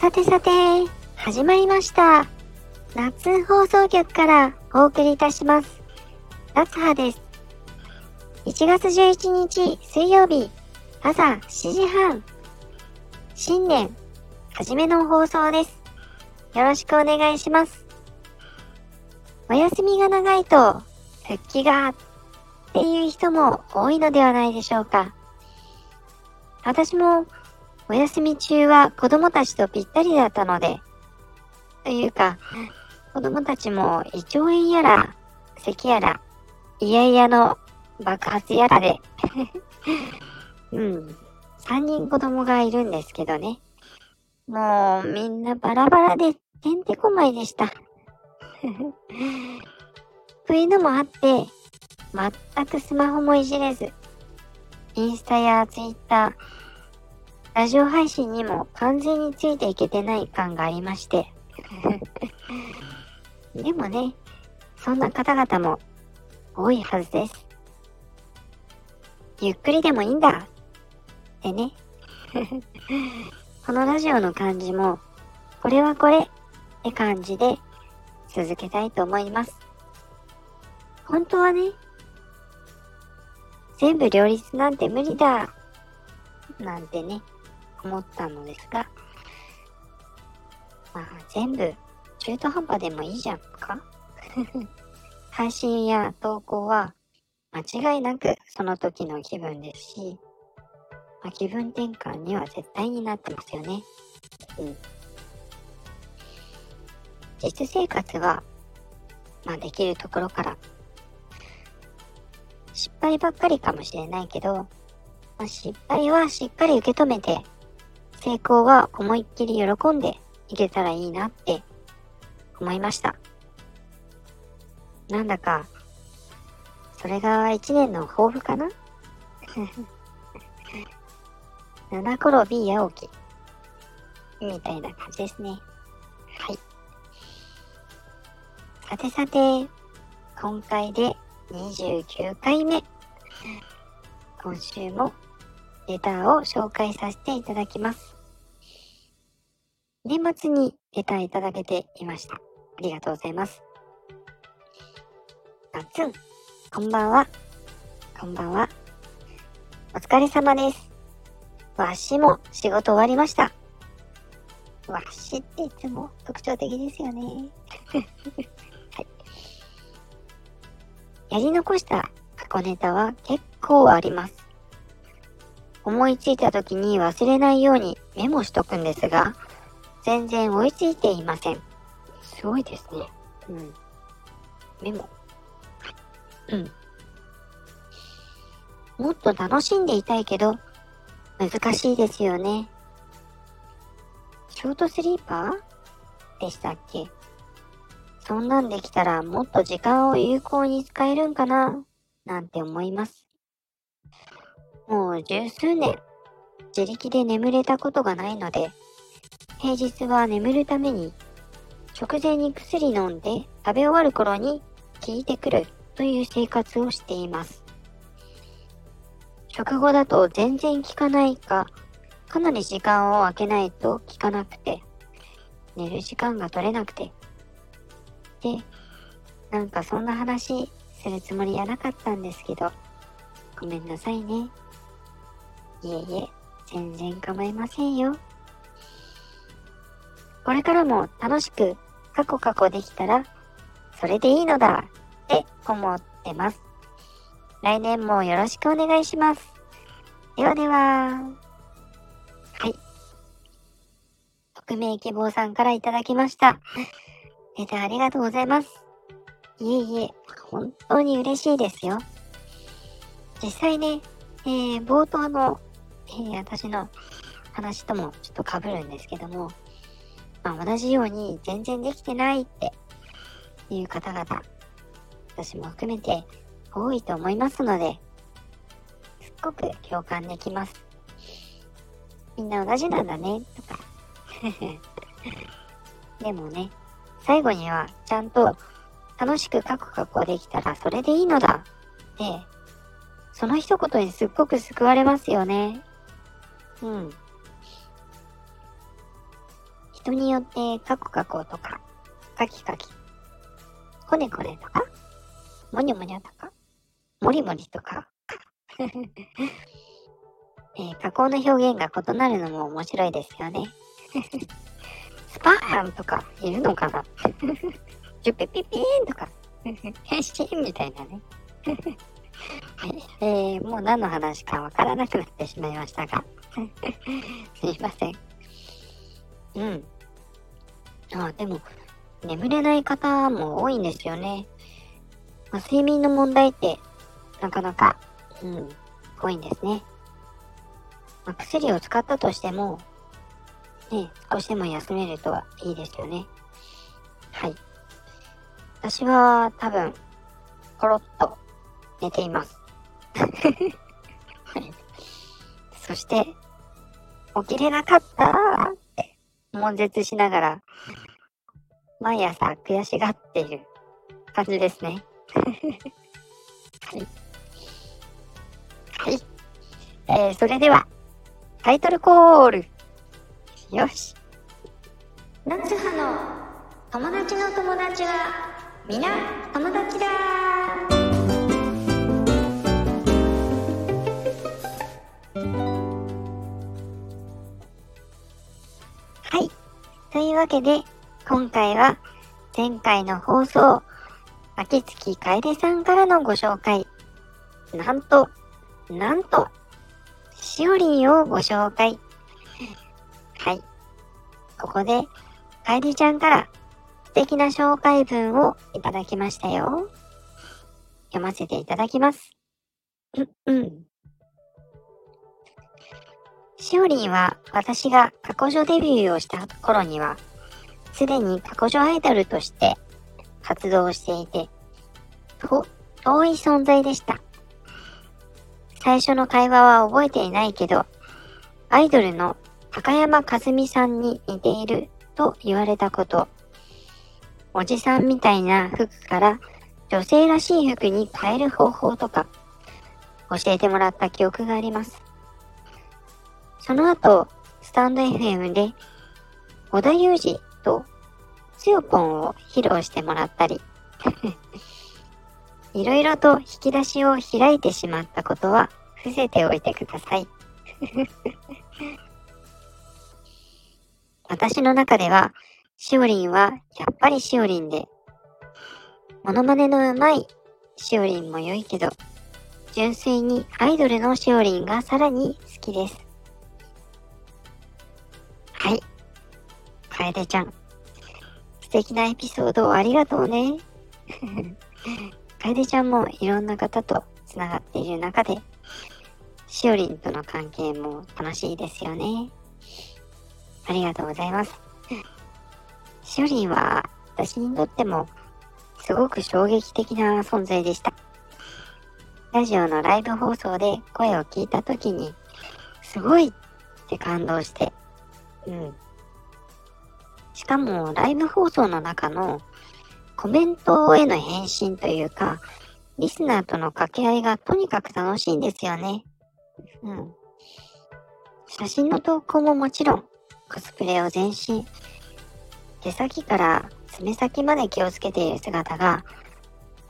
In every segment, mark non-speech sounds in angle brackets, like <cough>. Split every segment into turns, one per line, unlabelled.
さてさて、始まりました。夏放送局からお送りいたします。夏葉です。1月11日水曜日、朝7時半。新年、初めの放送です。よろしくお願いします。お休みが長いと、復帰が、っていう人も多いのではないでしょうか。私も、お休み中は子供たちとぴったりだったので、というか、子供たちも胃腸炎やら、咳やら、いやいやの爆発やらで、<laughs> うん、3人子供がいるんですけどね。もうみんなバラバラでてんてこまいでした。<laughs> というのもあって、全くスマホもいじれず、インスタやツイッター、ラジオ配信にも完全についていけてない感がありまして。<laughs> でもね、そんな方々も多いはずです。ゆっくりでもいいんだってね。<laughs> このラジオの感じも、これはこれって感じで続けたいと思います。本当はね、全部両立なんて無理だなんてね、思ったのですが、まあ全部中途半端でもいいじゃんか <laughs> 配信や投稿は間違いなくその時の気分ですし、まあ、気分転換には絶対になってますよね。うん。実生活は、まあできるところから、失敗ばっかりかもしれないけど、まあ、失敗はしっかり受け止めて、成功は思いっきり喜んでいけたらいいなって思いました。なんだか、それが一年の抱負かな？<laughs> 七転び八起き。みたいな感じですね。はい。さてさて、今回で29回目。今週もレターを紹介させていただきます。年末にレターいただけていました。ありがとうございます。ガッツン、こんばんは。こんばんは。お疲れ様です。わしも仕事終わりました。わしっていつも特徴的ですよね。<laughs> はい。やり残した過去ネタは結構あります。思いついた時に忘れないようにメモしとくんですが、全然追いついていません。すごいですね。うん。メモ。うん。もっと楽しんでいたいけど、難しいですよね。ショートスリーパーでしたっけ？そんなんできたらもっと時間を有効に使えるんかな？なんて思います。十数年、自力で眠れたことがないので、平日は眠るために、直前に薬飲んで食べ終わる頃に効いてくるという生活をしています。食後だと全然効かないか、かなり時間を空けないと効かなくて、寝る時間が取れなくて。で、なんかそんな話するつもりはなかったんですけど、ごめんなさいね。いえいえ、全然構いませんよ。これからも楽しくカコカコできたら、それでいいのだって思ってます。来年もよろしくお願いします。ではでは。はい。匿名希望さんからいただきました。レターありがとうございます。いえいえ、本当に嬉しいですよ。実際ね、えー、冒頭の、え、私の話ともちょっと被るんですけども、まあ、同じように全然できてないっていう方々、私も含めて多いと思いますので、すっごく共感できます。みんな同じなんだね、とか。<laughs> でもね、最後にはちゃんと楽しくカクカクできたらそれでいいのだって、その一言にすっごく救われますよね。うん。人によってカコカコとか、カキカキ、コネコネとか、モニョモニョとか、モリモリとか、<laughs> えー、加工の表現が異なるのも面白いですよね。スパーンとかいるのかな？ジュピピピーンとか、変身みたいなね。はい、えー、もう何の話かわからなくなってしまいましたが。<laughs> すいません。うん。あ、でも、眠れない方も多いんですよね。まあ、睡眠の問題って、なかなか、うん、多いんですね。まあ、薬を使ったとしても、ね、少しでも休めるといいですよね。はい。私は多分、ポロッと寝ています。はい。そして、起きれなかったって悶絶しながら、毎朝悔しがっている感じですね。はい。はい。えー、それでは、タイトルコール。よし。夏葉の友達の友達は、皆友達だというわけで、今回は前回の放送、秋月楓さんからのご紹介。なんと、なんと、しおりんをご紹介。はい。ここで、楓ちゃんから素敵な紹介文をいただきましたよ。読ませていただきます。うん、うん。しおりんは私が過去女デビューをした頃には、すでに過去女アイドルとして活動していて、と、遠い存在でした。最初の会話は覚えていないけど、アイドルの高山和美さんに似ていると言われたこと、おじさんみたいな服から女性らしい服に変える方法とか、教えてもらった記憶があります。その後、スタンド FM で、小田裕二とつよぽんを披露してもらったり、<laughs> いろいろと引き出しを開いてしまったことは伏せておいてください。<laughs> 私の中では、しおりんはやっぱりしおりんで、モノマネのうまいしおりんも良いけど、純粋にアイドルのしおりんがさらに好きです。楓ちゃん。素敵なエピソードをありがとうね。<laughs> 楓ちゃんもいろんな方と繋がっている中で、しおりんとの関係も楽しいですよね。ありがとうございます。しおりんは私にとってもすごく衝撃的な存在でした。ラジオのライブ放送で声を聞いた時に、すごいって感動して、うん。しかも、ライブ放送の中のコメントへの返信というか、リスナーとの掛け合いがとにかく楽しいんですよね。うん。写真の投稿ももちろん、コスプレを全身、手先から爪先まで気をつけている姿が、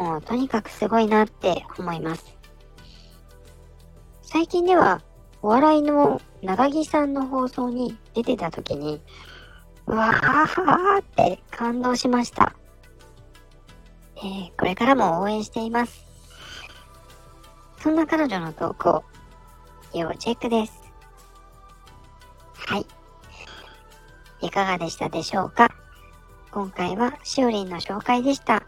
もうとにかくすごいなって思います。最近では、お笑いの長木さんの放送に出てた時に、うわーって感動しました。えー、これからも応援しています。そんな彼女の投稿、要チェックです。はい。いかがでしたでしょうか？今回はしおりんの紹介でした。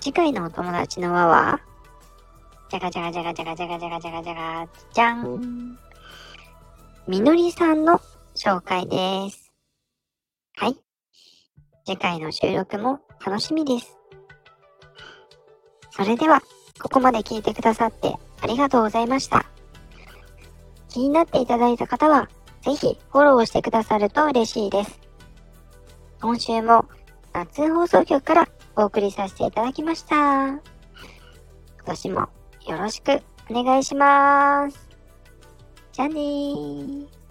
次回のお友達の輪は、じゃがじゃがじゃがじゃがじゃがじゃがじゃがじゃがじゃん。みのりさんの紹介です。はい。次回の収録も楽しみです。それでは、ここまで聞いてくださってありがとうございました。気になっていただいた方は、ぜひフォローしてくださると嬉しいです。今週も夏放送局からお送りさせていただきました。今年もよろしくお願いします。じゃあねー。